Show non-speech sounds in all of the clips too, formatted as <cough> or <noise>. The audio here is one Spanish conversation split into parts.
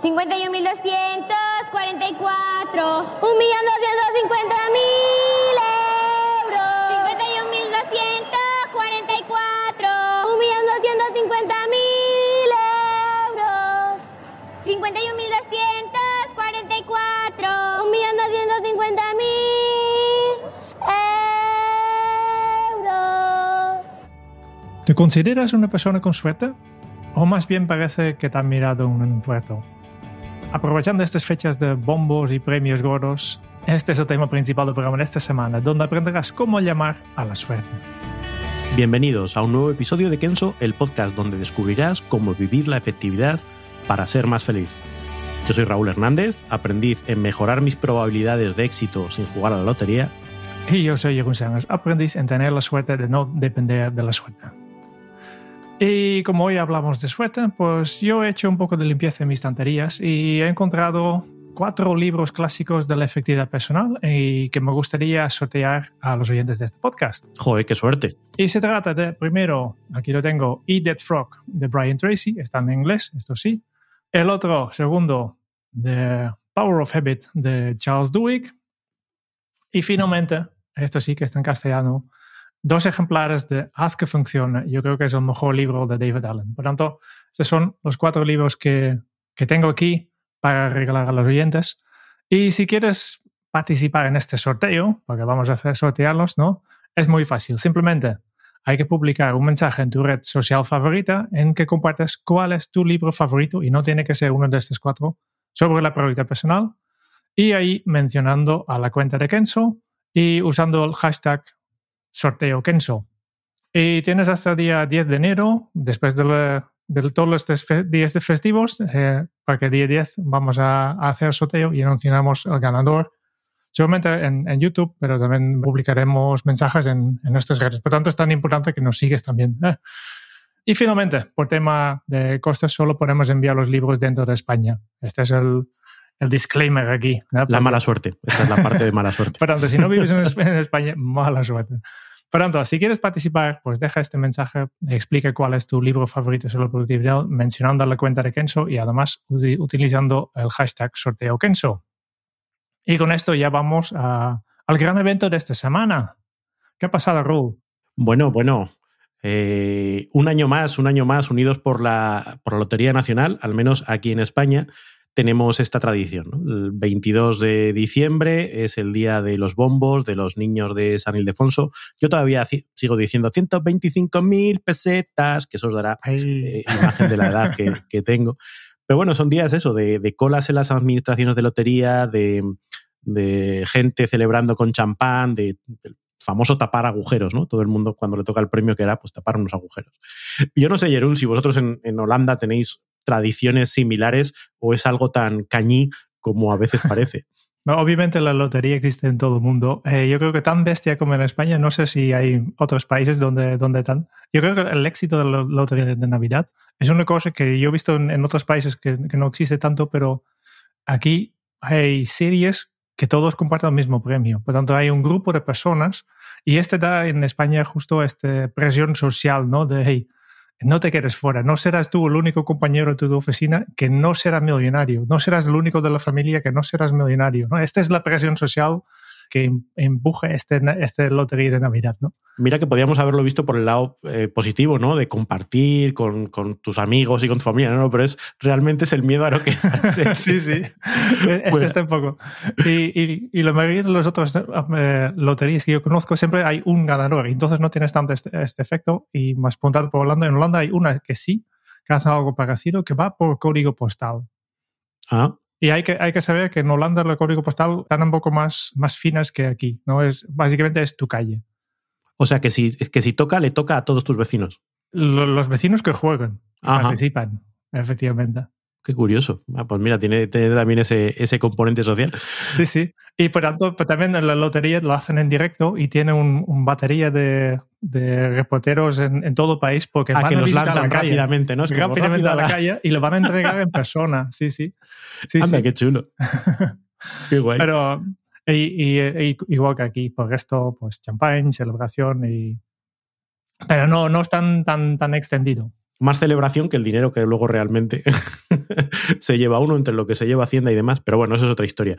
Cincuenta y un millón doscientos cincuenta mil euros. Cincuenta y un millón doscientos cincuenta mil euros. Cincuenta y un millón doscientos cincuenta mil euros. ¿Te consideras una persona con suerte? ¿O más bien parece que te han mirado un puerto? Aprovechando estas fechas de bombos y premios gordos, este es el tema principal del programa de esta semana, donde aprenderás cómo llamar a la suerte. Bienvenidos a un nuevo episodio de Kenso, el podcast donde descubrirás cómo vivir la efectividad para ser más feliz. Yo soy Raúl Hernández, aprendiz en mejorar mis probabilidades de éxito sin jugar a la lotería. Y yo soy Jeroen Sánchez, aprendiz en tener la suerte de no depender de la suerte. Y como hoy hablamos de suerte, pues yo he hecho un poco de limpieza en mis estanterías y he encontrado cuatro libros clásicos de la efectividad personal y que me gustaría sortear a los oyentes de este podcast. Joder, qué suerte. Y se trata de, primero, aquí lo tengo, Eat That Frog de Brian Tracy, está en inglés, esto sí. El otro, segundo, The Power of Habit de Charles Duhigg. Y finalmente, esto sí que está en castellano, dos ejemplares de Haz que funcione. Yo creo que es el mejor libro de David Allen. Por tanto, estos son los cuatro libros que, que tengo aquí para regalar a los oyentes. Y si quieres participar en este sorteo, porque vamos a hacer sortearlos, ¿no? Es muy fácil. Simplemente hay que publicar un mensaje en tu red social favorita en que compartes cuál es tu libro favorito y no tiene que ser uno de estos cuatro sobre la prioridad personal. Y ahí mencionando a la cuenta de Kenzo y usando el hashtag sorteo Kenso. Y tienes hasta el día 10 de enero, después de, de todos los días de festivos, eh, para que el día 10 vamos a, a, hacer sorteo y anunciaremos el ganador, solamente en, en YouTube, pero también publicaremos mensajes en, en, nuestras redes. Por tanto, es tan importante que nos sigues también. ¿eh? Y finalmente, por tema de costes, solo podemos enviar los libros dentro de España. Este es el, el disclaimer aquí. ¿no? La mala suerte. Esta es la parte de mala suerte. <laughs> Por tanto, si no vives en España, mala suerte. Por tanto, si quieres participar, pues deja este mensaje, explica cuál es tu libro favorito sobre productividad, mencionando la cuenta de Kenso y además utilizando el hashtag sorteo Kenso. Y con esto ya vamos a, al gran evento de esta semana. ¿Qué ha pasado, Raúl? Bueno, bueno. Eh, un año más, un año más unidos por la, por la Lotería Nacional, al menos aquí en España tenemos esta tradición. ¿no? El 22 de diciembre es el día de los bombos, de los niños de San Ildefonso. Yo todavía sigo diciendo 125.000 pesetas, que eso os dará eh, imagen de la edad que, que, tengo. Pero bueno, son días eso, de, de colas en las administraciones de lotería, de, de gente celebrando con champán, de, de famoso tapar agujeros, ¿no? Todo el mundo cuando le toca el premio que era, pues tapar unos agujeros. Yo no sé, Jerún, si vosotros en, en Holanda tenéis tradiciones similares o es algo tan cañí como a veces <laughs> parece. No, obviamente la lotería existe en todo el mundo. Eh, yo creo que tan bestia como en España, no sé si hay otros países donde, donde tan. Yo creo que el éxito de la lotería de Navidad es una cosa que yo he visto en, en otros países que, que, no existe tanto, pero aquí hay series que todos comparten el mismo premio. Por tanto, hay un grupo de personas y este da en España justo esta presión social, ¿no? De, hey, no te quedes fuera, no serás tú el único compañero de tu oficina que no será millonario, no serás el único de la familia que no serás millonario. Esta es la presión social que empuja este, este lotería de Navidad, ¿no? Mira que podíamos haberlo visto por el lado eh, positivo, ¿no? De compartir con, con, tus amigos y con tu familia, ¿no? Pero es realmente es el miedo a lo que <laughs> Sí, sí. Este está un poco. Y, y, y la mayoría de los otros eh, loterías que yo conozco siempre hay un ganador, y entonces no tienes tanto este, este efecto. Y más puntado por Holanda, en Holanda hay una que sí, que hace algo parecido, que va por código postal. Ah. Y hay que, hay que saber que en Holanda el código postal están un poco más, más finas que aquí, ¿no? Es, básicamente es tu calle. O sea que si, que si toca, le toca a todos tus vecinos. Los vecinos que juegan, participan, efectivamente. Qué curioso. Ah, pues mira, tiene, también ese, ese, componente social. Sí, sí. Y por tanto, pues también en la lotería lo hacen en directo y tiene un, batería de, de, reporteros en, todo el país porque ah, van que a los lanzan rápidamente, ¿no? Es rápidamente a la, calle y lo van a entregar en persona. Sí, sí. sí Anda, qué chulo. qué guay. Pero y, igual que aquí, por esto, pues champagne, celebración y... Pero no, no es tan, tan, tan extendido más celebración que el dinero que luego realmente <laughs> se lleva uno entre lo que se lleva Hacienda y demás, pero bueno, eso es otra historia.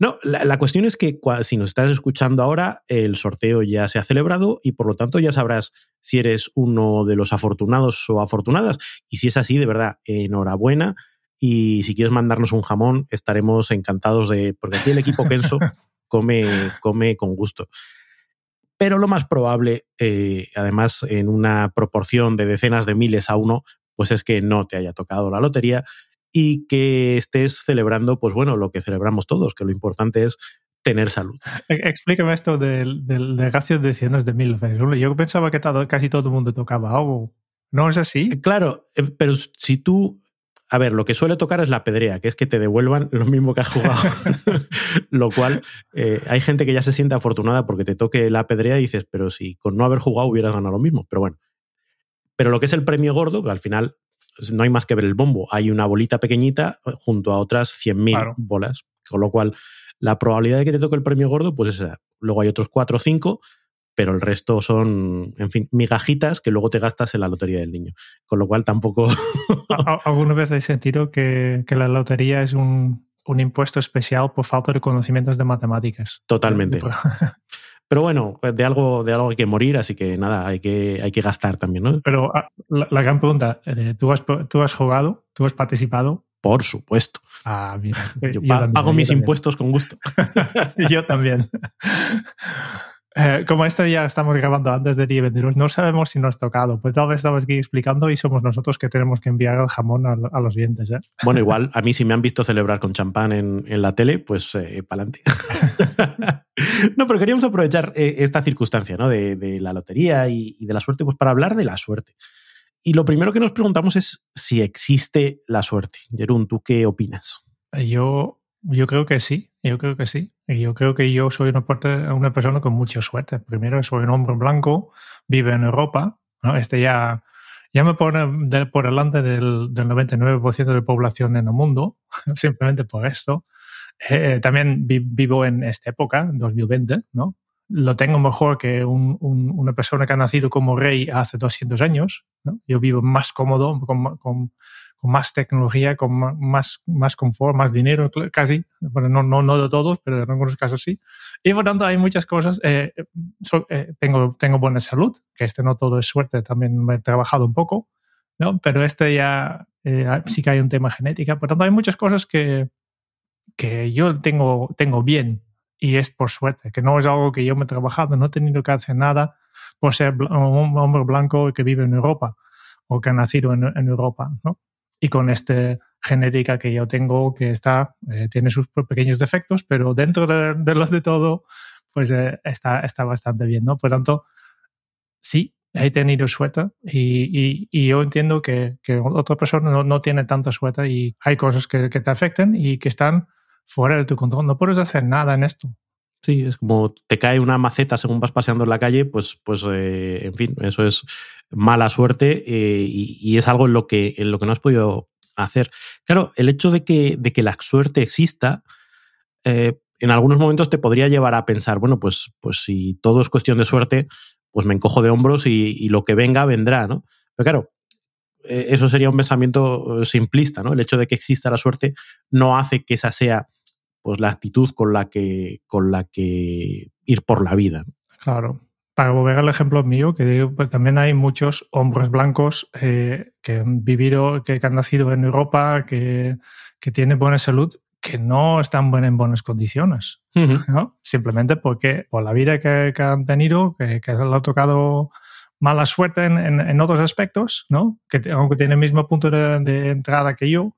No, la, cuestión es que si nos estás escuchando ahora, el sorteo ya se ha celebrado y por lo tanto ya sabrás si eres uno de los afortunados o afortunadas. Y si es así, de verdad, enhorabuena. Y si quieres mandarnos un jamón, estaremos encantados de. Porque aquí el equipo Kenso <laughs> come, come con gusto. Pero lo más probable, eh, además en una proporción de decenas de miles a uno, pues es que no te haya tocado la lotería y que estés celebrando, pues bueno, lo que celebramos todos, que lo importante es tener salud. E, explícame esto del, del, de cientos de miles. Yo pensaba que casi todo el mundo tocaba algo. ¿No es así? Claro, eh, pero si tú a ver, lo que suele tocar es la pedrea, que es que te devuelvan <laughs> lo mismo que has jugado. <laughs> lo cual, eh, hay gente que ya se siente afortunada porque te toque la pedrea y dices, pero si con no haber jugado hubieras ganado lo mismo. Pero bueno. Pero lo que es el premio gordo, que al final pues, no hay más que ver el bombo. Hay una bolita pequeñita junto a otras 100.000 bolas. Con lo cual, la probabilidad de que te toque el premio gordo, pues es esa. Luego hay otros 4 o 5 pero el resto son, en fin, migajitas que luego te gastas en la lotería del niño. Con lo cual tampoco... <laughs> ¿Alguna vez he sentido que, que la lotería es un, un, impuesto especial por falta de conocimientos de matemáticas? Totalmente. <laughs> Pero bueno, de algo, de algo hay que morir, así que nada, hay que, hay que gastar también, ¿no? Pero ah, la, gran pregunta, eh, ¿tú has, ¿tú has jugado? ¿Tú has participado? Por supuesto. Ah, mira. Yo, pago mis impuestos con gusto. <laughs> yo también. Eh, como esto ya estamos grabando antes de 22, no sabemos si nos ha tocado. Pues tal vez estamos aquí explicando y somos nosotros que tenemos que enviar el jamón a, los dientes. ¿eh? Bueno, igual, a mí si me han visto celebrar con champán en, la tele, pues eh, para adelante. <laughs> no, pero queríamos aprovechar esta circunstancia ¿no? de, la lotería y, y, de la suerte, pues para hablar de la suerte. Y lo primero que nos preguntamos es si existe la suerte. Jerún, ¿tú qué opinas? Yo yo creo que sí, yo creo que sí. Yo creo que yo soy una, una persona con mucha suerte. Primero, soy un hombre blanco, vive en Europa. ¿no? Este ya, ya me pone por delante del, del 99% de la población en el mundo, <laughs> simplemente por esto. Eh, también vivo en esta época, 2020, ¿no? Lo tengo mejor que un, una persona que ha nacido como rey hace 200 años. ¿no? Yo vivo más cómodo, con, con más tecnología, con más, más confort, más dinero casi. Bueno, no, no, no de todos, pero en algunos casos sí. Y por tanto hay muchas cosas. Eh, eh, tengo, tengo buena salud, que este no todo es suerte, también me he trabajado un poco, ¿no? pero este ya eh, sí que hay un tema genética. Por tanto hay muchas cosas que, que yo tengo, tengo bien y es por suerte, que no es algo que yo me he trabajado, no he tenido que hacer nada por ser un hombre blanco que vive en Europa o que ha nacido en, en Europa, ¿no? Y con esta genética que yo tengo que está, eh, tiene sus pequeños defectos, pero dentro de, los de todo, pues eh, está, está bastante bien, ¿no? Por tanto, sí, he tenido suerte y, y, yo entiendo que, que otra persona no, no, tiene tanta suerte y hay cosas que, que te afectan y que están fuera de tu control. No puedes hacer nada en esto. Sí, es como te cae una maceta según vas paseando en la calle, pues, pues eh, en fin, eso es mala suerte eh, y, es algo en lo, que, en lo que no has podido hacer. Claro, el hecho de que, de que la suerte exista, eh, en algunos momentos te podría llevar a pensar, bueno, pues, pues si todo es cuestión de suerte, pues me encojo de hombros y, y lo que venga, vendrá, ¿no? Pero claro, eso sería un pensamiento simplista, ¿no? El hecho de que exista la suerte no hace que esa sea pues la actitud con la que, con la que ir por la vida. Claro. Para volver al ejemplo mío, que digo, pues también hay muchos hombres blancos eh, que han vivido, que, han nacido en Europa, que, que tienen buena salud, que no están en buenas condiciones. ¿no? Simplemente porque por la vida que, han tenido, que, que les ha tocado mala suerte en, en, otros aspectos, ¿no? que aunque tiene el mismo punto de, de, entrada que yo,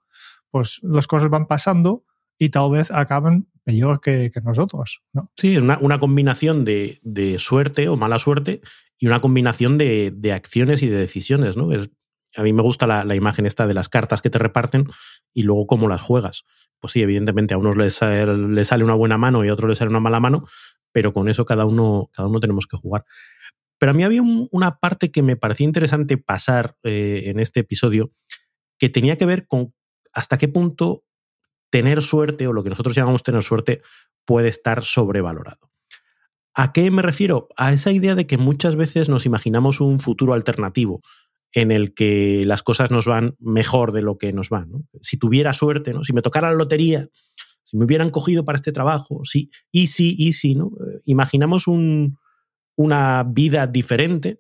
pues las cosas van pasando y tal vez acaben peor que, nosotros. ¿no? Sí, una, una combinación de, de, suerte o mala suerte y una combinación de, de acciones y de decisiones. ¿no? Es, a mí me gusta la, la, imagen esta de las cartas que te reparten y luego cómo las juegas. Pues sí, evidentemente a unos les, les sale una buena mano y a otros les sale una mala mano, pero con eso cada uno, cada uno tenemos que jugar. Pero a mí había un, una parte que me parecía interesante pasar eh, en este episodio que tenía que ver con hasta qué punto tener suerte o lo que nosotros llamamos tener suerte puede estar sobrevalorado. ¿A qué me refiero? A esa idea de que muchas veces nos imaginamos un futuro alternativo en el que las cosas nos van mejor de lo que nos van. Si tuviera suerte, ¿no? si me tocara la lotería, si me hubieran cogido para este trabajo, sí, easy, easy, ¿no? Imaginamos un, una vida diferente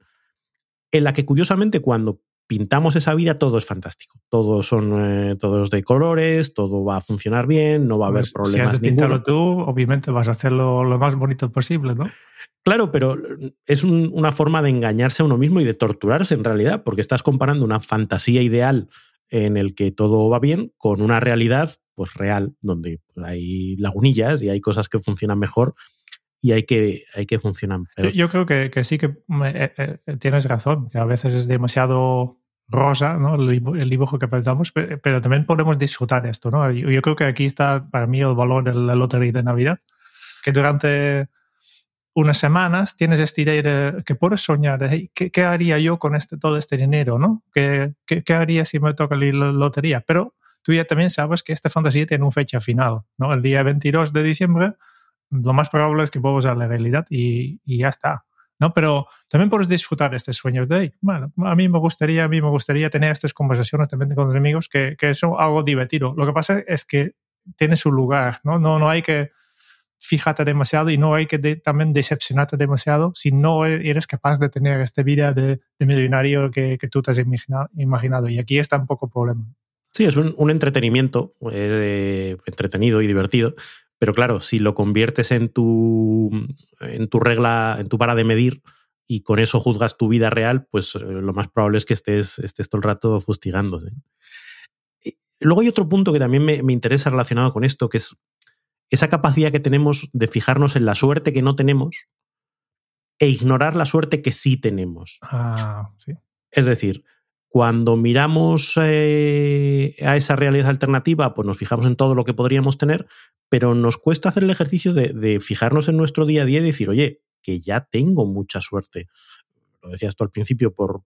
en la que curiosamente cuando pintamos esa vida todo es fantástico. Todos son eh, todos de colores, todo va a funcionar bien, no va a haber pues, problemas. Si has de pintarlo tú, obviamente vas a hacerlo lo más bonito posible, ¿no? Claro, pero es un, una forma de engañarse a uno mismo y de torturarse en realidad, porque estás comparando una fantasía ideal en el que todo va bien con una realidad pues real, donde hay lagunillas y hay cosas que funcionan mejor y hay que, hay que funcionar. Yo, yo, creo que, que sí que eh, eh, tienes razón, que a veces es demasiado rosa ¿no? el, el dibujo que pensamos, pero, pero, también podemos disfrutar esto. ¿no? Yo, yo, creo que aquí está para mí el valor de la lotería de Navidad, que durante unas semanas tienes esta idea de que puedes soñar, de, hey, ¿qué, ¿qué, haría yo con este, todo este dinero? ¿no? ¿Qué, qué, ¿Qué, haría si me toca la lotería? Pero tú ya también sabes que esta fantasía tiene una fecha final. ¿no? El día 22 de diciembre lo más probable es que vuelvas a la realidad y, y, ya está. ¿no? Pero también puedes disfrutar estos sueños de, bueno, a mí me gustaría, a mí me gustaría tener estas conversaciones también con los amigos que, que son algo divertido. Lo que pasa es que tiene su lugar, ¿no? No, no hay que fijarte demasiado y no hay que también decepcionarte demasiado si no eres capaz de tener esta vida de, de millonario que, que, tú te has imaginado. Y aquí está un poco el problema. Sí, es un, un entretenimiento eh, entretenido y divertido, pero claro, si lo conviertes en tu, en tu regla, en tu vara de medir y con eso juzgas tu vida real, pues eh, lo más probable es que estés, estés todo el rato fustigándose. Y luego hay otro punto que también me, me, interesa relacionado con esto, que es esa capacidad que tenemos de fijarnos en la suerte que no tenemos e ignorar la suerte que sí tenemos. Ah, sí. Es decir, cuando miramos eh, a esa realidad alternativa, pues nos fijamos en todo lo que podríamos tener, pero nos cuesta hacer el ejercicio de, fijarnos en nuestro día a día y decir, oye, que ya tengo mucha suerte. Lo decías tú al principio, por,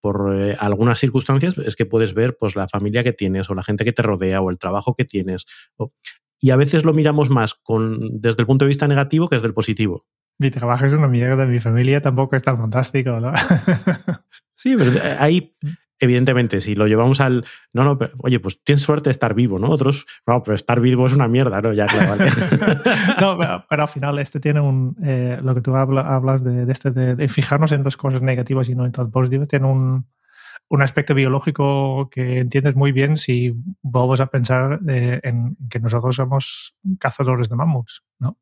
por eh, algunas circunstancias, es que puedes ver pues, la familia que tienes o la gente que te rodea o el trabajo que tienes. O, y a veces lo miramos más con, desde el punto de vista negativo que desde el positivo. Mi trabajo es una mierda, mi familia tampoco es fantástico, ¿no? <laughs> sí, pero ahí evidentemente, si lo llevamos al. No, no, pero, oye, pues tienes suerte de estar vivo, ¿no? Otros, no, pero estar vivo es una mierda, ¿no? Ya, claro, <laughs> no, pero, al final, este tiene un. Eh, lo que tú habla, hablas de, este, de, fijarnos en las cosas negativas y no en todo positivo, tiene un, un aspecto biológico que entiendes muy bien si vuelves a pensar eh, en que nosotros somos cazadores de mamuts, ¿no?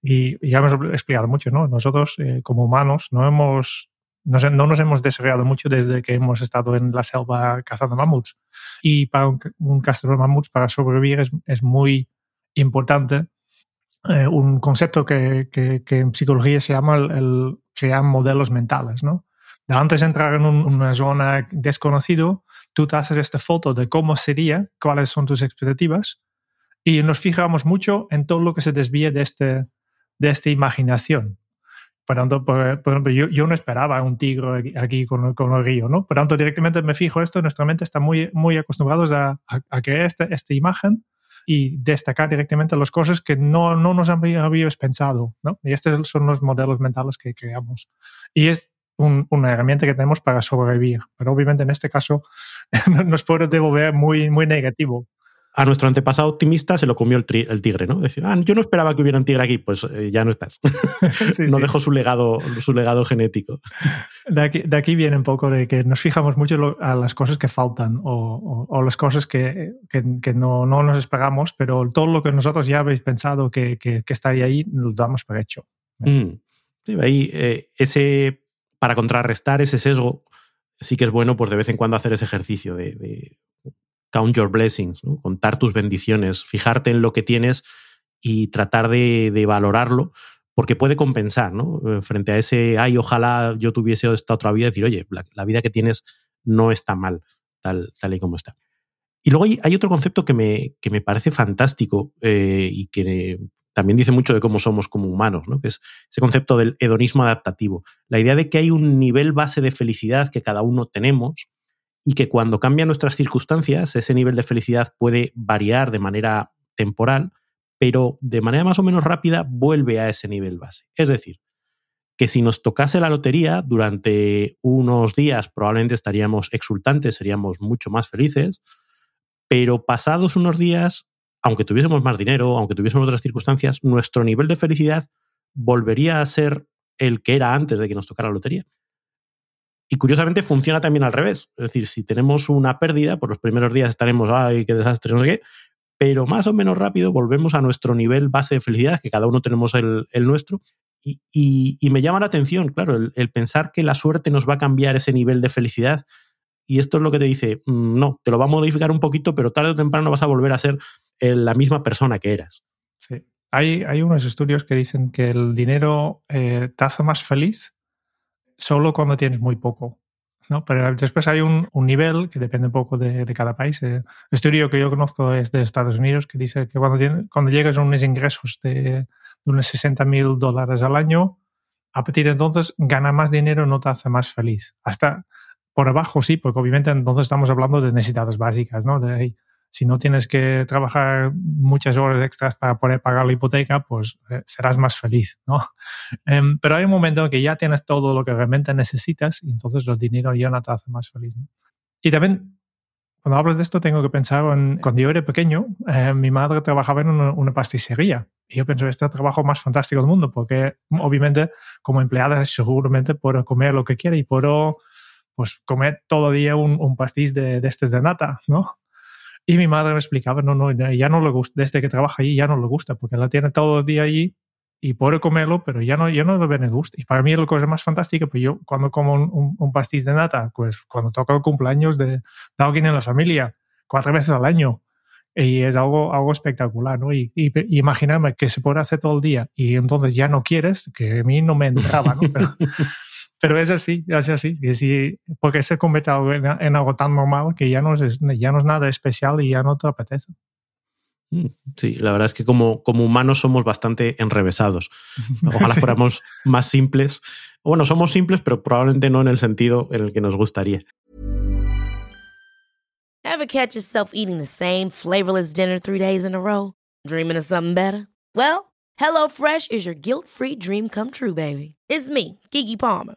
Y, y ya hemos explicado mucho, ¿no? Nosotros, eh, como humanos, no hemos no, no, nos hemos desarrollado mucho desde que hemos estado en la selva cazando mamuts. Y para un, un cazador de mamuts, para sobrevivir, es, muy importante eh, un concepto que, en psicología se llama el, crear modelos mentales, ¿no? Antes de entrar en un, una zona desconocido, tú te haces esta foto de cómo sería, cuáles son tus expectativas, y nos fijamos mucho en todo lo que se desvíe de, este, de esta imaginación. Por tanto, por, por ejemplo, yo, yo, no esperaba un tigre aquí con, con, el río, ¿no? Por tanto, directamente me fijo esto, nuestra mente está muy, muy acostumbrados a, a, a crear esta, esta, imagen y destacar directamente las cosas que no, no nos habíamos pensado, ¿no? Y estos son los modelos mentales que creamos. Y es un, una herramienta que tenemos para sobrevivir, pero obviamente en este caso <laughs> nos puede devolver muy, muy negativo a nuestro antepasado optimista se lo comió el, el tigre, ¿no? Decir, ah, yo no esperaba que hubiera un tigre aquí, pues eh, ya no estás. <laughs> sí, <laughs> no sí. dejó su legado, su legado genético. De aquí, de aquí, viene un poco de que nos fijamos mucho lo, a las cosas que faltan o, o, o las cosas que, que, que, no, no nos esperamos, pero todo lo que nosotros ya habéis pensado que, que, que estaría ahí, lo damos por hecho. Mm. Sí, ahí eh, ese, para contrarrestar ese sesgo, sí que es bueno pues de vez en cuando hacer ese ejercicio de, de count your blessings, contar tus bendiciones, fijarte en lo que tienes y tratar de, valorarlo, porque puede compensar, ¿no? Eh, frente a ese, ay, ojalá yo tuviese esta otra vida, decir, oye, la, vida que tienes no está mal, tal, tal y como está. Y luego hay, otro concepto que me, que me parece fantástico eh, y que también dice mucho de cómo somos como humanos, ¿no? que es ese concepto del hedonismo adaptativo. La idea de que hay un nivel base de felicidad que cada uno tenemos y que cuando cambian nuestras circunstancias, ese nivel de felicidad puede variar de manera temporal, pero de manera más o menos rápida vuelve a ese nivel base. Es decir, que si nos tocase la lotería durante unos días probablemente estaríamos exultantes, seríamos mucho más felices, pero pasados unos días aunque tuviésemos más dinero, aunque tuviésemos otras circunstancias, nuestro nivel de felicidad volvería a ser el que era antes de que nos tocara la lotería. Y curiosamente funciona también al revés. Es decir, si tenemos una pérdida, por los primeros días estaremos, ay, qué desastre, no sé qué, pero más o menos rápido volvemos a nuestro nivel base de felicidad, que cada uno tenemos el, nuestro. Y, me llama la atención, claro, el, pensar que la suerte nos va a cambiar ese nivel de felicidad. Y esto es lo que te dice, mm, no, te lo va a modificar un poquito, pero tarde o temprano vas a volver a ser la misma persona que eras. Sí. Hay, hay unos estudios que dicen que el dinero eh, te hace más feliz solo cuando tienes muy poco. ¿no? Pero después hay un, un nivel que depende un poco de, de cada país. Eh, el estudio que yo conozco es de Estados Unidos que dice que cuando, tiene, cuando llegas a unos ingresos de, unos 60 mil dólares al año, a partir de entonces ganar más dinero no te hace más feliz. Hasta por abajo sí, porque obviamente entonces estamos hablando de necesidades básicas, ¿no? De, si no tienes que trabajar muchas horas extras para poder pagar la hipoteca, pues eh, serás más feliz, ¿no? <laughs> Em, pero hay un momento en que ya tienes todo lo que realmente necesitas y entonces el dinero ya no te hace más feliz. Y también, cuando hablas de esto, tengo que pensar en cuando yo era pequeño, eh, mi madre trabajaba en una, una pasticcería y yo pienso, este es el trabajo más fantástico del mundo porque obviamente como empleada seguramente puedo comer lo que quiera y puedo pues comer todo día un, un pastiz de, de este de nata, ¿no? Y mi madre me explicaba, no, no, ya no le gusta, desde que trabaja allí ya no le gusta, porque la tiene todo el día allí y puede comerlo, pero ya no, ya no le gusta. Y para mí es la cosa más fantástica, pues yo cuando como un, un, pastiz de nata, pues cuando toca el cumpleaños de, de, alguien en la familia, cuatro veces al año, y es algo, algo espectacular, ¿no? Y, y, imaginarme que se puede hacer todo el día y entonces ya no quieres, que a mí no me entraba, ¿no? <laughs> Pero, pero es así, es así, que sí, porque se convierte en, en, algo tan normal que ya no, es, ya no es nada especial y ya no te apetece. Mm, sí, la verdad es que como, como humanos somos bastante enrevesados. <laughs> Ojalá fuéramos más simples. Bueno, somos simples, pero probablemente no en el sentido en el que nos gustaría. Ever catch yourself eating the same flavorless dinner three days in a row? Dreaming of something better? Well, HelloFresh is your guilt-free dream come true, baby. It's me, Kiki Palmer.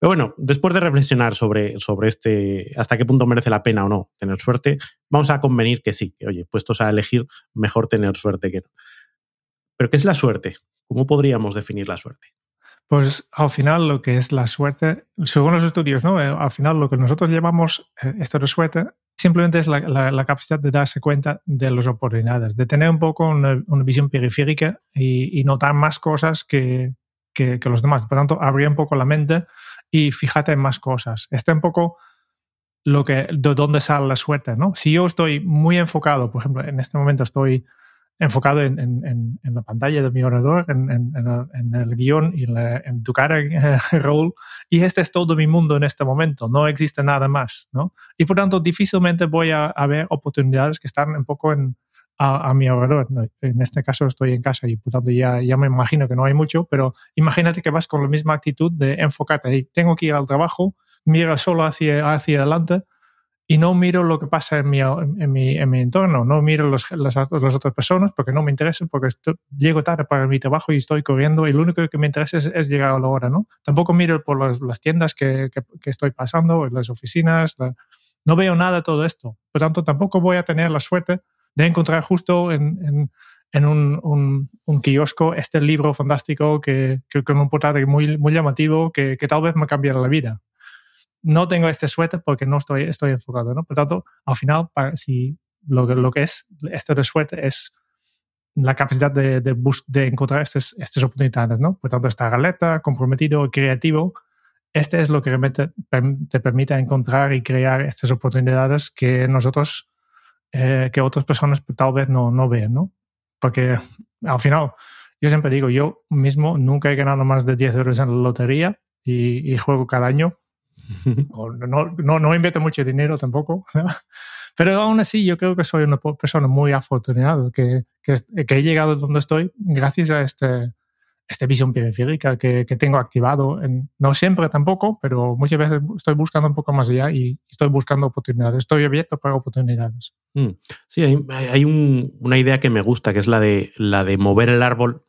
Pero bueno, después de reflexionar sobre, sobre este hasta qué punto merece la pena o no tener suerte, vamos a convenir que sí, que oye, puestos a elegir, mejor tener suerte que no. Pero ¿qué es la suerte? ¿Cómo podríamos definir la suerte? Pues al final lo que es la suerte, según los estudios, ¿no? Eh, al final lo que nosotros llamamos eh, esto de suerte simplemente es la, capacidad de darse cuenta de las oportunidades, de tener un poco una, visión periférica y, notar más cosas que, que, que, los demás. Por tanto, abrir un poco la mente y fíjate en más cosas. Está un poco lo que, de dónde sale la suerte, ¿no? Si yo estoy muy enfocado, por ejemplo, en este momento estoy enfocado en, en, en la pantalla de mi ordenador, en, en el guion y en tu cara, <laughs> Raúl, y este es todo mi mundo en este momento, no existe nada más, ¿no? Y por tanto, difícilmente voy a, a ver oportunidades que están un poco en, a, mi alrededor. En este caso estoy en casa y por tanto ya, ya me imagino que no hay mucho, pero imagínate que vas con la misma actitud de enfocarte ahí. Tengo que ir al trabajo, mira solo hacia, hacia adelante y no miro lo que pasa en mi, en mi, en mi entorno, no miro los, las, otras personas porque no me interesa, porque llego tarde para mi trabajo y estoy corriendo y lo único que me interesa es, llegar a la hora, ¿no? Tampoco miro por las, tiendas que, que, estoy pasando, las oficinas, no veo nada de todo esto. Por tanto, tampoco voy a tener la suerte de encontrar justo en, un, un, kiosco este libro fantástico que, con un portal muy, muy llamativo que, tal vez me cambiará la vida no tengo este suéter porque no estoy, estoy enfocado, ¿no? Por tanto, al final, para, si lo, lo que es esto de suéter es la capacidad de, de, de encontrar estas, estas oportunidades, ¿no? Por tanto, esta galeta, comprometido, creativo, este es lo que realmente te permite encontrar y crear estas oportunidades que nosotros, eh, que otras personas tal vez no, no ven, ¿no? Porque al final, yo siempre digo, yo mismo nunca he ganado más de 10 euros en la lotería y, y juego cada año <laughs> no, no, no invierto mucho dinero tampoco, pero aún así yo creo que soy una persona muy afortunada, que, que, que he llegado donde estoy gracias a este, esta visión periférica que, que tengo activado. En, no siempre tampoco, pero muchas veces estoy buscando un poco más allá y estoy buscando oportunidades. Estoy abierto para oportunidades. Mm. Sí, hay, hay un, una idea que me gusta, que es la de, la de mover el árbol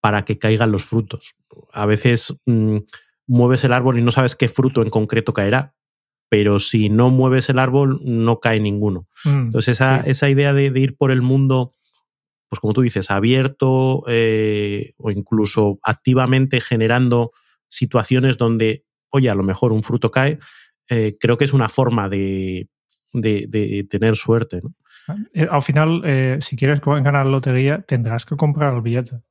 para que caigan los frutos. A veces... Mm, mueves el árbol y no sabes qué fruto en concreto caerá, pero si no mueves el árbol no cae ninguno. Mm, Entonces esa, esa idea de, ir por el mundo, pues como tú dices, abierto eh, o incluso activamente generando situaciones donde, oye, a lo mejor un fruto cae, eh, creo que es una forma de, de, tener suerte. Eh, al final, si quieres ganar lotería, tendrás que comprar el billete.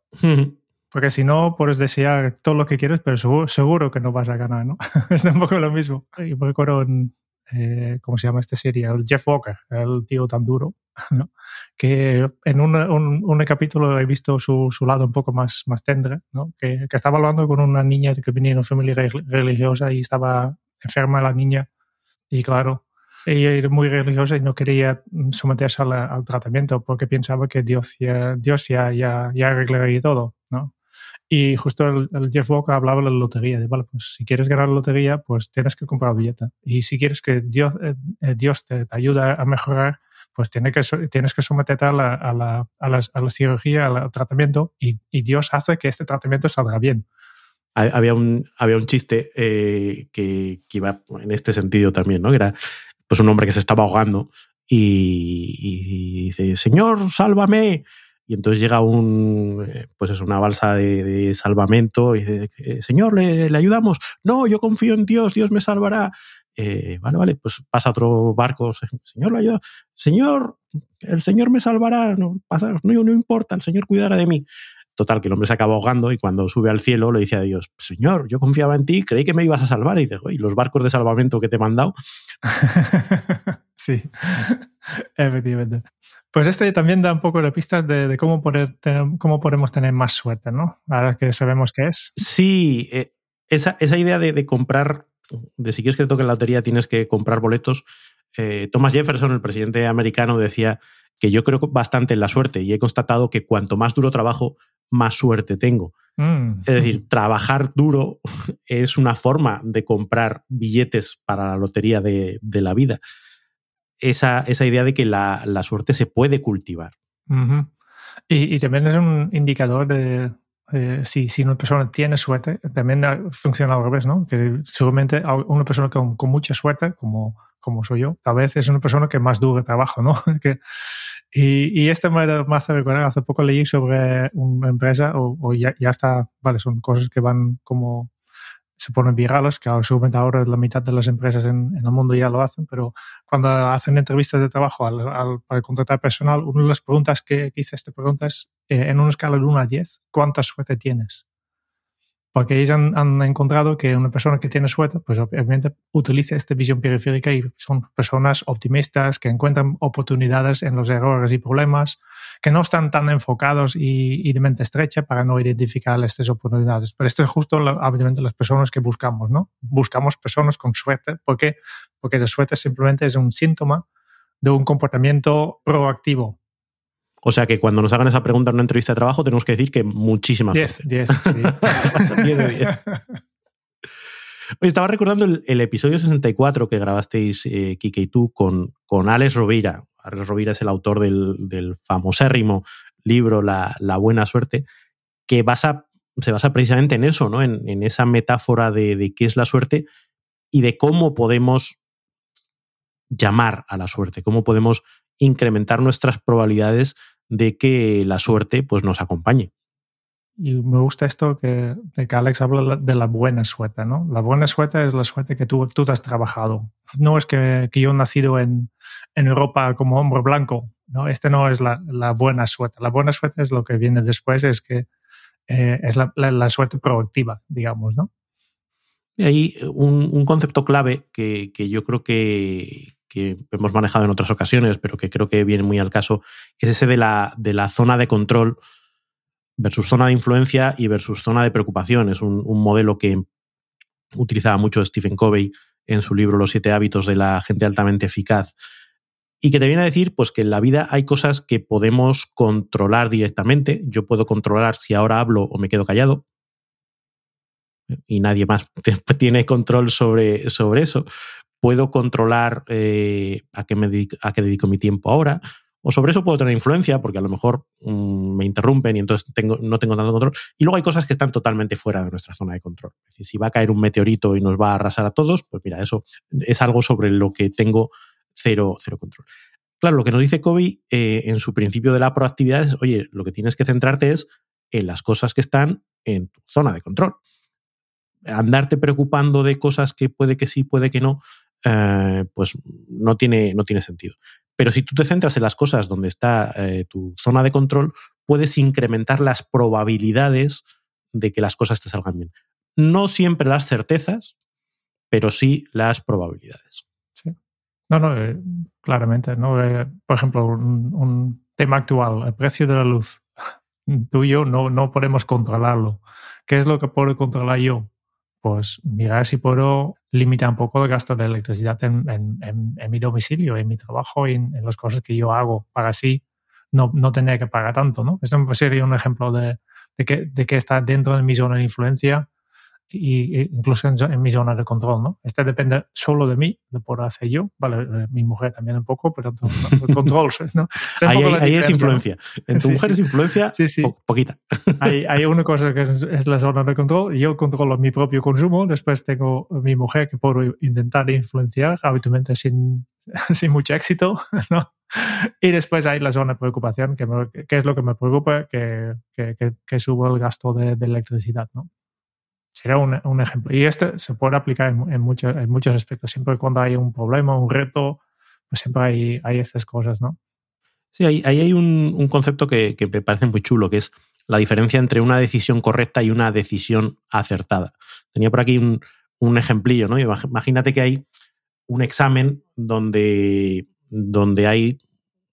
Porque si no, puedes desear todo lo que quieres, pero seguro, que no vas a ganar, ¿no? <laughs> es un poco lo mismo. Yo me recuerdo en, eh, ¿cómo se llama esta serie? El Jeff Walker, el tío tan duro, <laughs> Que en un, un, capítulo he visto su, su, lado un poco más, más tendre. Que, estaba hablando con una niña que venía de una familia religiosa y estaba enferma la niña. Y claro, ella era muy religiosa y no quería someterse al, tratamiento porque pensaba que Dios ya, Dios ya, ya, ya arreglaría todo, ¿no? Y justo el, Jeff Walker hablaba de la lotería. De, vale, pues si quieres ganar la lotería, pues tienes que comprar billete. Y si quieres que Dios, eh, eh, Dios te, ayude a mejorar, pues tienes que, tienes que someterte a la, a la, a la, a la cirugía, al tratamiento, y, y, Dios hace que este tratamiento salga bien. Había un, había un chiste eh, que, que, iba en este sentido también, ¿no? era pues un hombre que se estaba ahogando y, y dice, Señor, sálvame. Y entonces llega un, eh, pues es una balsa de, salvamento y dice, eh, Señor, ¿le, ayudamos? No, yo confío en Dios, Dios me salvará. Eh, vale, vale, pues pasa otro barco, Señor, ayuda. Señor, el Señor me salvará, no, pasa, no, no importa, el Señor cuidará de mí. Total, que el hombre se acaba ahogando y cuando sube al cielo le dice a Dios, Señor, yo confiaba en ti, creí que me ibas a salvar. Y dice, ¿y los barcos de salvamento que te he mandado? <laughs> sí, <laughs> efectivamente. Pues este también da un poco de pistas de, cómo, poder cómo podemos tener más suerte, ¿no? Ahora que sabemos qué es. Sí, eh, esa, esa, idea de, comprar, de si quieres que te toque la lotería tienes que comprar boletos. Eh, Thomas Jefferson, el presidente americano, decía que yo creo bastante en la suerte y he constatado que cuanto más duro trabajo, más suerte tengo. Mm. Es decir, trabajar duro <laughs> es una forma de comprar billetes para la lotería de, de la vida esa, esa idea de que la, la, suerte se puede cultivar. y, y, también es un indicador de si, si, una persona tiene suerte, también funciona al revés, ¿no? Que seguramente una persona con, con, mucha suerte, como, como soy yo, tal vez es una persona que más duro trabajo, ¿no? <laughs> que, y, y, esto me, me hace recordar, hace poco leí sobre una empresa, o, o ya, ya, está, vale, son cosas que van como se ponen virales, que seguramente ahora la mitad de las empresas en, el mundo ya lo hacen, pero cuando hacen entrevistas de trabajo al, para contratar personal, una de las preguntas que, hice esta pregunta es, eh, en una escala de 1 a 10, ¿cuánta suerte tienes? Porque ellos han, encontrado que una persona que tiene suerte, pues obviamente utiliza esta visión periférica y son personas optimistas que encuentran oportunidades en los errores y problemas, que no están tan enfocados y, de mente estrecha para no identificar estas oportunidades. Pero esto es justo, obviamente, las personas que buscamos, ¿no? Buscamos personas con suerte. ¿Por qué? Porque la suerte simplemente es un síntoma de un comportamiento proactivo. O sea que cuando nos hagan esa pregunta en una entrevista de trabajo, tenemos que decir que muchísimas 10, 10, sí. <laughs> 10 de 10. Oye, estaba recordando el, el episodio 64 que grabasteis, eh, Kike y tú, con, con Alex Rovira. Alex Rovira es el autor del, del famosérrimo libro La, La Buena Suerte, que basa, se basa precisamente en eso, ¿no? En, en esa metáfora de, de qué es la suerte y de cómo podemos llamar a la suerte, cómo podemos incrementar nuestras probabilidades de que la suerte pues, nos acompañe. Y me gusta esto que, de que Alex habla de la buena suerte, ¿no? La buena suerte es la suerte que tú, tú te has trabajado. No es que, que yo he nacido en, en Europa como hombre blanco, ¿no? Este no es la, la, buena suerte. La buena suerte es lo que viene después, es que eh, es la, la, la, suerte proactiva, digamos, ¿no? Y ahí un, un concepto clave que, que yo creo que, que, hemos manejado en otras ocasiones, pero que creo que viene muy al caso, es ese de la, de la zona de control versus zona de influencia y versus zona de preocupación. Es un, un modelo que utilizaba mucho Stephen Covey en su libro Los siete hábitos de la gente altamente eficaz y que te viene a decir pues que en la vida hay cosas que podemos controlar directamente. Yo puedo controlar si ahora hablo o me quedo callado y nadie más <laughs> tiene control sobre, sobre eso. Puedo controlar eh, a, qué me dedico, a qué dedico mi tiempo ahora o sobre eso puedo tener influencia porque a lo mejor mmm, me interrumpen y entonces tengo, no tengo tanto control. Y luego hay cosas que están totalmente fuera de nuestra zona de control. Es decir, si va a caer un meteorito y nos va a arrasar a todos, pues mira, eso es algo sobre lo que tengo cero, cero control. Claro, lo que nos dice Kobe eh, en su principio de la proactividad es, oye, lo que tienes que centrarte es en las cosas que están en tu zona de control. Andarte preocupando de cosas que puede que sí, puede que no, eh, pues no tiene, no tiene sentido. Pero si tú te centras en las cosas donde está eh, tu zona de control, puedes incrementar las probabilidades de que las cosas te salgan bien. No siempre las certezas, pero sí las probabilidades. Sí. No, no, eh, claramente. ¿no? Por ejemplo, un, un, tema actual, el precio de la luz. <laughs> Tú y yo no, no podemos controlarlo. ¿Qué es lo que puedo controlar yo? Pues mirar si puedo limitar un poco el gasto de electricidad en, mi domicilio, en mi trabajo y en, las cosas que yo hago para así no, no tener que pagar tanto. ¿no? Esto sería un ejemplo de, de, que, de que está dentro de mi zona de influencia y, incluso en, en, mi zona de control, ¿no? Este depende solo de mí, de por hacer yo, vale, eh, mi mujer también un poco, pero tanto el control, <laughs> ¿no? ahí, ahí, ahí es influencia. En tu sí, mujer sí. es influencia sí, sí. Po poquita. <laughs> Hay, hay, una cosa que es, es, la zona de control, yo controlo mi propio consumo, después tengo mi mujer que puedo intentar influenciar, habitualmente sin, <laughs> sin mucho éxito, ¿no? Y después hay la zona de preocupación, que, me, que es lo que me preocupa, que, que, que, que subo el gasto de, de electricidad, ¿no? Sería un, un, ejemplo. Y este se puede aplicar en, en, en, muchos aspectos. Siempre cuando hay un problema, un reto, pues siempre hay, hay estas cosas, ¿no? Sí, ahí hay un, un concepto que, que, me parece muy chulo, que es la diferencia entre una decisión correcta y una decisión acertada. Tenía por aquí un, un ejemplillo, ¿no? Imagínate que hay un examen donde, donde hay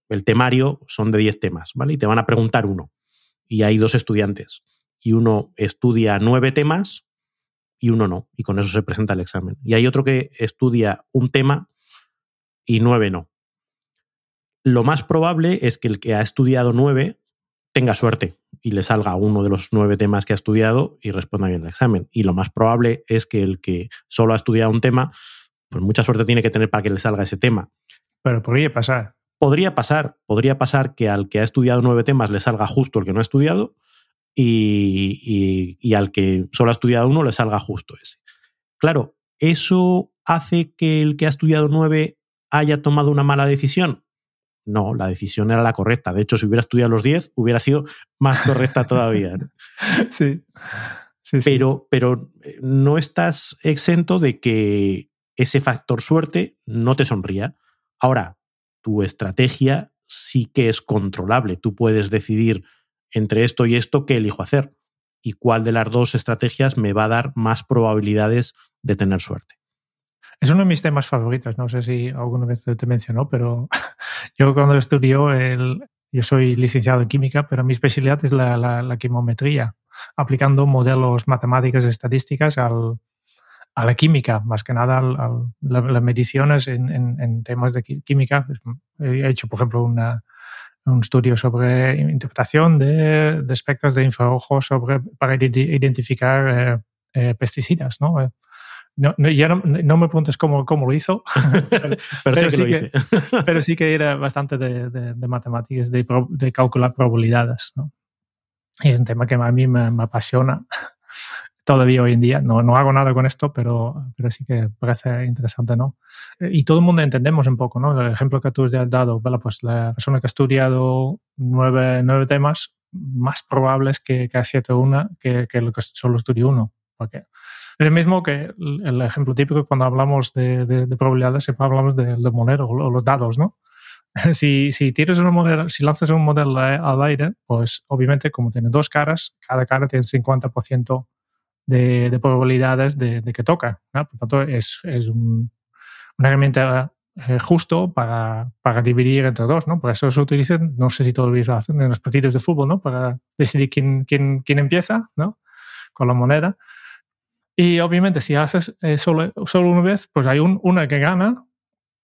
el temario, son de 10 temas, ¿vale? Y te van a preguntar uno. Y hay dos estudiantes. Y uno estudia nueve temas y uno no, y con eso se presenta el examen. Y hay otro que estudia un tema y nueve no. Lo más probable es que el que ha estudiado nueve tenga suerte y le salga uno de los nueve temas que ha estudiado y responda bien el examen. Y lo más probable es que el que solo ha estudiado un tema, pues mucha suerte tiene que tener para que le salga ese tema. Pero podría pasar. Podría pasar, podría pasar que al que ha estudiado nueve temas le salga justo el que no ha estudiado, y, y, y, al que solo ha estudiado uno le salga justo ese. Claro, ¿eso hace que el que ha estudiado nueve haya tomado una mala decisión? No, la decisión era la correcta. De hecho, si hubiera estudiado los diez, hubiera sido más correcta todavía. ¿no? <laughs> Sí. sí, sí. Pero, pero eh, no estás exento de que ese factor suerte no te sonría. Ahora, tu estrategia sí que es controlable. Tú puedes decidir entre esto y esto, ¿qué elijo hacer? ¿Y cuál de las dos estrategias me va a dar más probabilidades de tener suerte? Es uno de mis temas favoritos. No sé si alguna vez te mencionó, pero <laughs> yo cuando estudio, el, yo soy licenciado en química, pero mi especialidad es la, la, la aplicando modelos matemáticas estadísticas al, a la química, más que nada a las mediciones en, en, en, temas de química. He hecho, por ejemplo, una, un estudio sobre interpretación de, de espectros de infrarrojos sobre, para identificar pesticidas, ¿no? No, no, ya no, no, me preguntes cómo, cómo lo hizo, pero, <laughs> pero, sí, que, <laughs> pero, sí que era bastante de, de, de matemáticas, de, de, calcular probabilidades. ¿no? Y es un tema que a mí me, me, apasiona todavía hoy en día. No, no hago nada con esto, pero, pero sí que parece interesante, ¿no? Y todo el mundo entendemos un poco, ¿no? El ejemplo que tú has dado, ¿vale? pues la persona que ha estudiado nueve, nueve temas, más probables que, que siete una que, que el que solo estudió uno. Porque es el mismo que el ejemplo típico cuando hablamos de, de, de probabilidades, siempre hablamos del de monero o los dados, ¿no? <laughs> Si, si tienes una moneda, si lanzas un modelo al aire, pues obviamente como tiene dos caras, cada cara tiene 50% de, de probabilidades de, de, que toca. ¿no? Por lo tanto, es, es un, una herramienta eh, justo para, para, dividir entre dos, ¿no? Por eso se utiliza, no sé si todavía lo hacen en los partidos de fútbol, ¿no? Para decidir quién, quién, quién empieza, ¿no? Con la moneda. Y obviamente si haces eh, solo, solo una vez, pues hay un, una que gana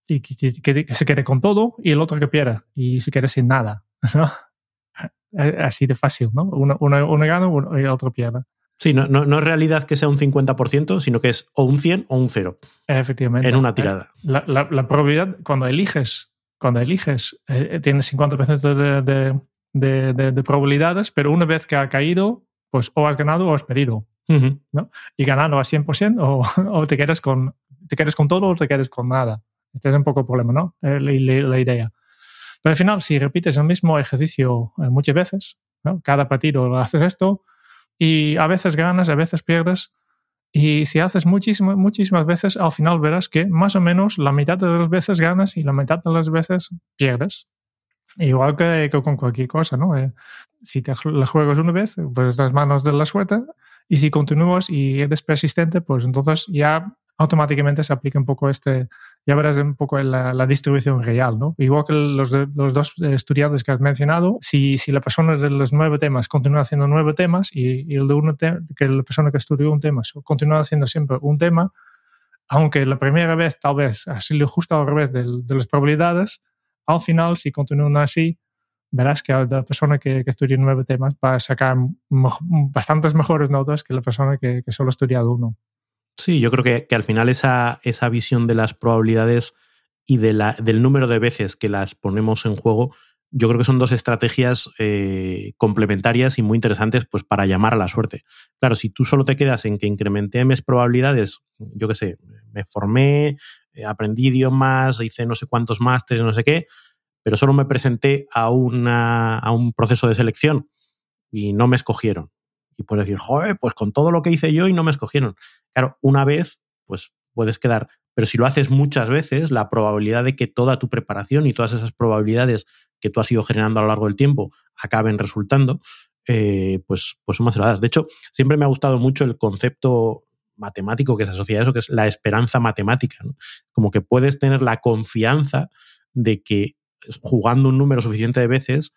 y que, que, que, se quede con todo y el otro que pierde y se quede sin nada. <laughs> ¿no? Así de fácil, ¿no? Uno, uno, uno gana y el otro pierde. Sí, no, no, no, es realidad que sea un 50%, sino que es o un 100 o un 0. Efectivamente. En una tirada. La, la, la probabilidad, cuando eliges, cuando eliges, eh, tienes 50% de, de, de, de, de probabilidades, pero una vez que ha caído, pues o has ganado o has perdido. Uh -huh. ¿no? Y ganando a 100% o, <laughs> o, te, quedas con, te quedas con todo o te quedas con nada. Este es un poco el problema, ¿no? Eh, la, idea. Pero al final, si repites el mismo ejercicio eh, muchas veces, ¿no? cada partido haces esto y a veces ganas, a veces pierdes. Y si haces muchísimas, muchísimas veces, al final verás que más o menos la mitad de las veces ganas y la mitad de las veces pierdes. Igual que, con cualquier cosa, ¿no? Eh, si te la juegas una vez, pues estás manos de la suerte y si continúas y eres persistente, pues entonces ya automáticamente se aplica un poco este, ya verás un poco la, distribución real, ¿no? Igual que los, los dos estudiantes que has mencionado, si, si la persona de los nueve temas continúa haciendo nueve temas y, el de uno te, que la persona que estudió un tema continúa haciendo siempre un tema, aunque la primera vez tal vez ha sido justo al revés de, de las probabilidades, al final, si continúan así, verás que la persona que, que estudia nueve temas va a sacar bastantes mejores notas que la persona que, que solo ha estudiado uno. Sí, yo creo que, que, al final esa, esa visión de las probabilidades y de la, del número de veces que las ponemos en juego, yo creo que son dos estrategias eh, complementarias y muy interesantes pues, para llamar a la suerte. Claro, si tú solo te quedas en que incrementé mis probabilidades, yo qué sé, me formé, eh, aprendí idiomas, hice no sé cuántos másteres, no sé qué, pero solo me presenté a, una, a un proceso de selección y no me escogieron. Y puedes decir, joder, pues con todo lo que hice yo y no me escogieron. Claro, una vez, pues puedes quedar, pero si lo haces muchas veces, la probabilidad de que toda tu preparación y todas esas probabilidades que tú has ido generando a lo largo del tiempo acaben resultando, eh, pues, pues son más elevadas. De hecho, siempre me ha gustado mucho el concepto matemático que se asocia a eso, que es la esperanza matemática. Como que puedes tener la confianza de que jugando un número suficiente de veces,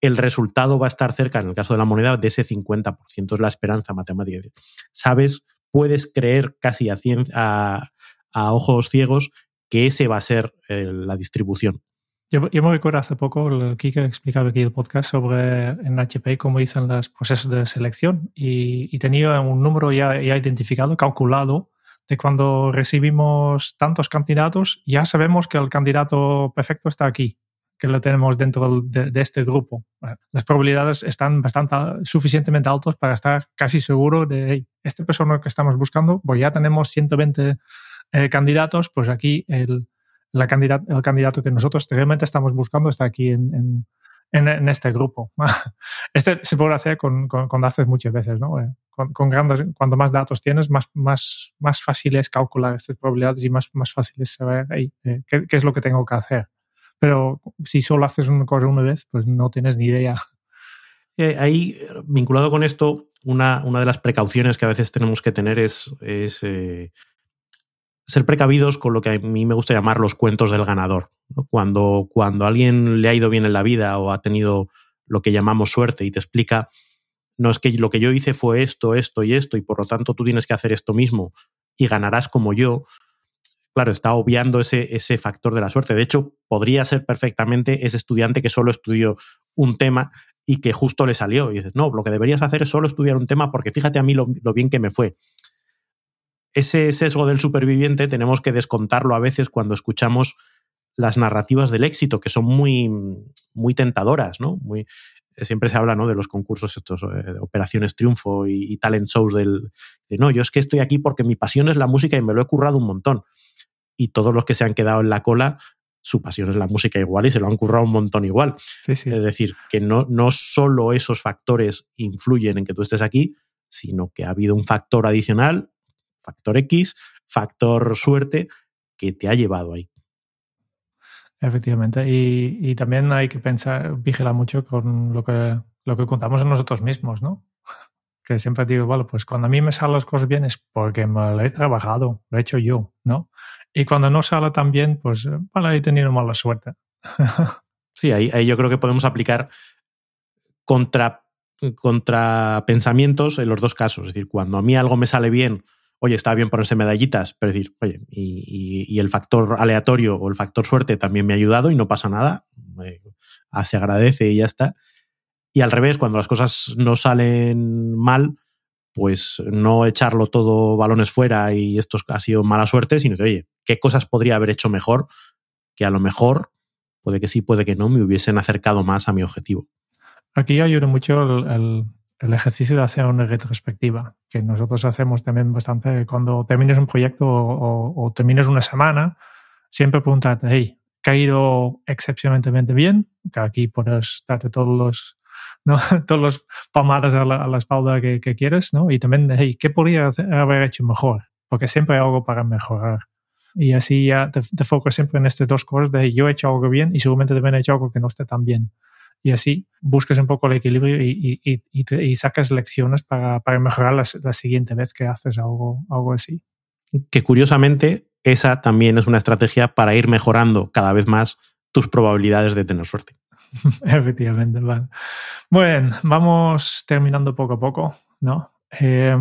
el resultado va a estar cerca, en el caso de la moneda, de ese 50%. Es la esperanza matemática. Sabes, puedes creer casi a, ojos ciegos que ese va a ser eh, la distribución. Yo, me recuerdo hace poco el Kike explicaba aquí el podcast sobre en HP cómo dicen los procesos de selección y, y tenía un número ya identificado, calculado, de cuando recibimos tantos candidatos, ya sabemos que el candidato perfecto está aquí que lo tenemos dentro de, de este grupo. Las probabilidades están bastante suficientemente altas para estar casi seguro de hey, esta persona que estamos buscando, pues ya tenemos 120 eh, candidatos, pues aquí el, la candidat el candidato que nosotros realmente estamos buscando está aquí en, en, en, en este grupo. <laughs> Este se puede hacer con, con, con haces muchas veces, ¿no? Eh, con, con, grandes, cuanto más datos tienes, más, más, más fácil es calcular estas probabilidades y más, más fácil es saber hey, eh, qué, qué es lo que tengo que hacer. Pero si solo haces una cosa una vez, pues no tienes ni idea. Eh, ahí, vinculado con esto, una, una, de las precauciones que a veces tenemos que tener es, es eh, ser precavidos con lo que a mí me gusta llamar los cuentos del ganador. Cuando, cuando alguien le ha ido bien en la vida o ha tenido lo que llamamos suerte y te explica, no es que lo que yo hice fue esto, esto y esto, y por lo tanto tú tienes que hacer esto mismo y ganarás como yo. Claro, está obviando ese, ese factor de la suerte. De hecho, podría ser perfectamente ese estudiante que solo estudió un tema y que justo le salió. Y dices, no, lo que deberías hacer es solo estudiar un tema porque fíjate a mí lo, lo bien que me fue. Ese sesgo del superviviente tenemos que descontarlo a veces cuando escuchamos las narrativas del éxito, que son muy, muy tentadoras, ¿no? Muy, siempre se habla ¿no? de los concursos, estos, eh, operaciones triunfo y, talent shows del, de no, yo es que estoy aquí porque mi pasión es la música y me lo he currado un montón. Y todos los que se han quedado en la cola, su pasión es la música igual y se lo han currado un montón igual. Es decir, que no, no solo esos factores influyen en que tú estés aquí, sino que ha habido un factor adicional, factor X, factor suerte, que te ha llevado ahí. Efectivamente. Y, también hay que pensar, vigilar mucho con lo que, lo que contamos en nosotros mismos, ¿no? Que siempre digo, bueno, pues cuando a mí me salen las cosas bien es porque me lo he trabajado, lo he hecho yo, ¿no? Y cuando no sale tan bien, pues, bueno, he tenido mala suerte. <laughs> sí, ahí, ahí yo creo que podemos aplicar contra, contra pensamientos en los dos casos. Es decir, cuando a mí algo me sale bien, oye, está bien ponerse medallitas, pero decir, oye, y, el factor aleatorio o el factor suerte también me ha ayudado y no pasa nada, se agradece y ya está. Y al revés, cuando las cosas no salen mal, pues no echarlo todo balones fuera y esto ha sido mala suerte, sino que, oye, ¿qué cosas podría haber hecho mejor que a lo mejor, puede que sí, puede que no, me hubiesen acercado más a mi objetivo? Aquí ayuda mucho el ejercicio de hacer una retrospectiva, que nosotros hacemos también bastante cuando termines un proyecto o, termines una semana, siempre preguntarte, hey, ¿qué ha ido excepcionalmente bien? Que aquí puedes darte todos los, ¿no? <laughs> todos los palmadas a la, espalda que, quieres, ¿no? Y también, hey, ¿qué podría haber hecho mejor? Porque siempre hay algo para mejorar. Y así ya te, te focas siempre en estas dos cosas de yo he hecho algo bien y seguramente también he hecho algo que no esté tan bien y así busques un poco el equilibrio y, y, y, sacas lecciones para, para mejorar la, la, siguiente vez que haces algo, algo así. Que curiosamente esa también es una estrategia para ir mejorando cada vez más tus probabilidades de tener suerte. <laughs> Efectivamente, vale. Bueno, vamos terminando poco a poco, ¿no? Eh,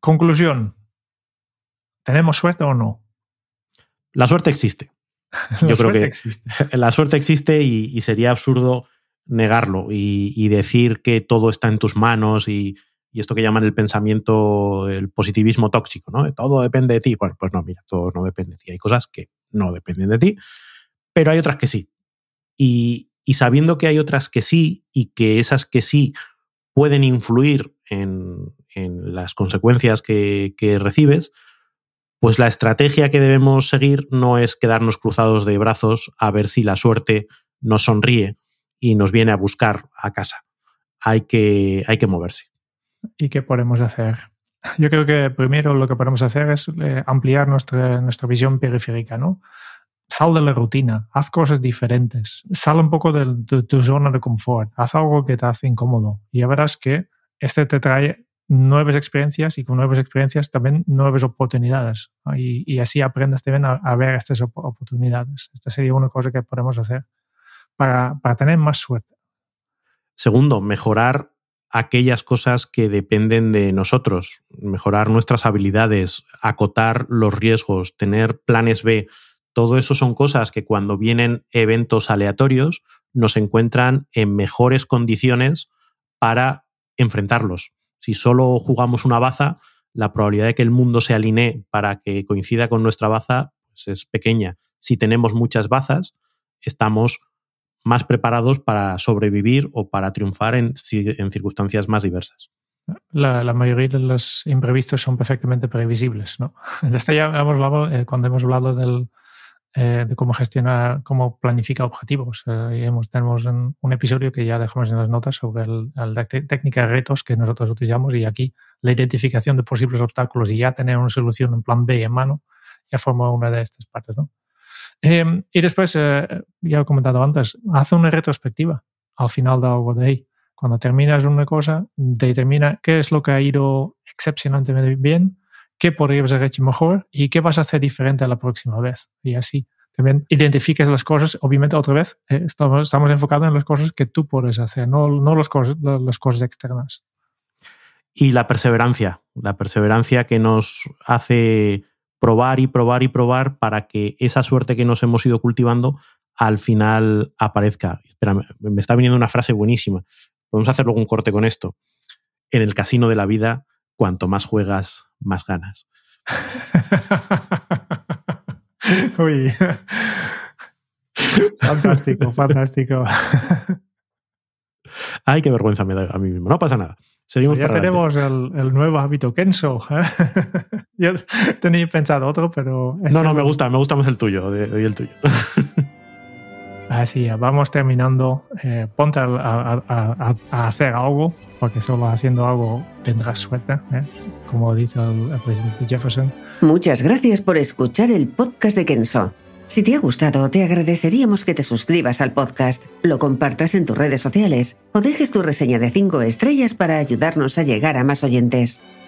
conclusión. ¿Tenemos suerte o no? La suerte existe. <laughs> Yo creo que existe. <laughs> la suerte existe y, sería absurdo negarlo y, decir que todo está en tus manos y, esto que llaman el pensamiento, el positivismo tóxico, ¿no? Todo depende de ti. Bueno, pues no, mira, todo no depende de ti. Hay cosas que no dependen de ti, pero hay otras que sí. Y, sabiendo que hay otras que sí y que esas que sí pueden influir en, las consecuencias que, que recibes, pues la estrategia que debemos seguir no es quedarnos cruzados de brazos a ver si la suerte nos sonríe y nos viene a buscar a casa. Hay que, hay que moverse. ¿Y qué podemos hacer? Yo creo que primero lo que podemos hacer es eh, ampliar nuestra, nuestra visión periférica, ¿no? Sal de la rutina, haz cosas diferentes, sal un poco de, tu zona de confort, haz algo que te hace incómodo y ya verás que este te trae nuevas experiencias y con nuevas experiencias también nuevas oportunidades. Y, así aprendes también a, a, ver estas oportunidades. Esta sería una cosa que podemos hacer para, tener más suerte. Segundo, mejorar aquellas cosas que dependen de nosotros, mejorar nuestras habilidades, acotar los riesgos, tener planes B. Todo eso son cosas que cuando vienen eventos aleatorios nos encuentran en mejores condiciones para enfrentarlos. Si solo jugamos una baza, la probabilidad de que el mundo se alinee para que coincida con nuestra baza pues es pequeña. Si tenemos muchas bazas, estamos más preparados para sobrevivir o para triunfar en, circunstancias más diversas. La, mayoría de los imprevistos son perfectamente previsibles. ¿no? <laughs> Esto ya hemos hablado, eh, cuando hemos hablado del, eh, de cómo gestionar, cómo planifica objetivos. Eh, hemos, tenemos un, episodio que ya dejamos en las notas sobre la técnica de retos que nosotros utilizamos y aquí la identificación de posibles obstáculos y ya tener una solución en plan B en mano ya forma una de estas partes. ¿no? Em, y después, eh, ya he comentado antes, hace una retrospectiva al final de algo de ahí. Cuando terminas una cosa, determina qué es lo que ha ido excepcionalmente bien, qué podrías haber hecho mejor y qué vas a hacer diferente a la próxima vez. Y así también identifiques las cosas. Obviamente, otra vez, eh, estamos, estamos, enfocados en las cosas que tú puedes hacer, no, no las, cosas, las cosas externas. Y la perseverancia, la perseverancia que nos hace probar y probar y probar para que esa suerte que nos hemos ido cultivando al final aparezca. Espera, me está viniendo una frase buenísima. Podemos hacer luego un corte con esto. En el casino de la vida, cuanto más juegas, más ganas. <laughs> Uy. fantástico, fantástico. <laughs> Ay, qué vergüenza me da a mí mismo. No pasa nada. Seguimos ya tenemos el, el, nuevo hábito Kenso. ¿eh? <laughs> Yo tenía pensado otro, pero... No, no, me gusta, me gusta más el tuyo, de, de el tuyo. Así, vamos terminando. Eh, ponte a, a, a, hacer algo, porque solo haciendo algo tendrás suerte, ¿eh? como dice el, el presidente Jefferson. Muchas gracias por escuchar el podcast de Kenso. Si te ha gustado, te agradeceríamos que te suscribas al podcast, lo compartas en tus redes sociales o dejes tu reseña de 5 estrellas para ayudarnos a llegar a más oyentes.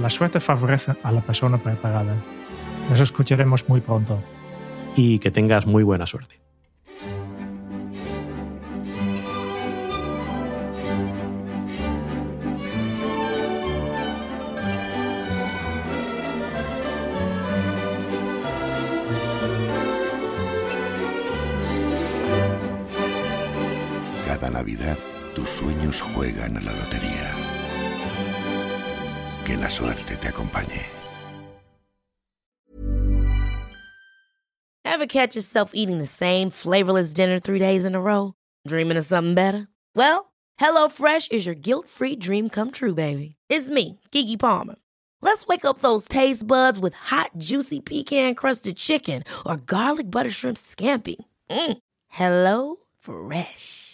La suerte favorece a la persona preparada. Nos escucharemos muy pronto. Y que tengas muy buena suerte. Cada Navidad tus sueños juegan a la lotería. Que la suerte te acompañe. Ever catch yourself eating the same flavorless dinner three days in a row? Dreaming of something better? Well, HelloFresh is your guilt-free dream come true, baby. It's me, Kiki Palmer. Let's wake up those taste buds with hot, juicy pecan-crusted chicken or garlic butter shrimp scampi. Mm. Hello Fresh.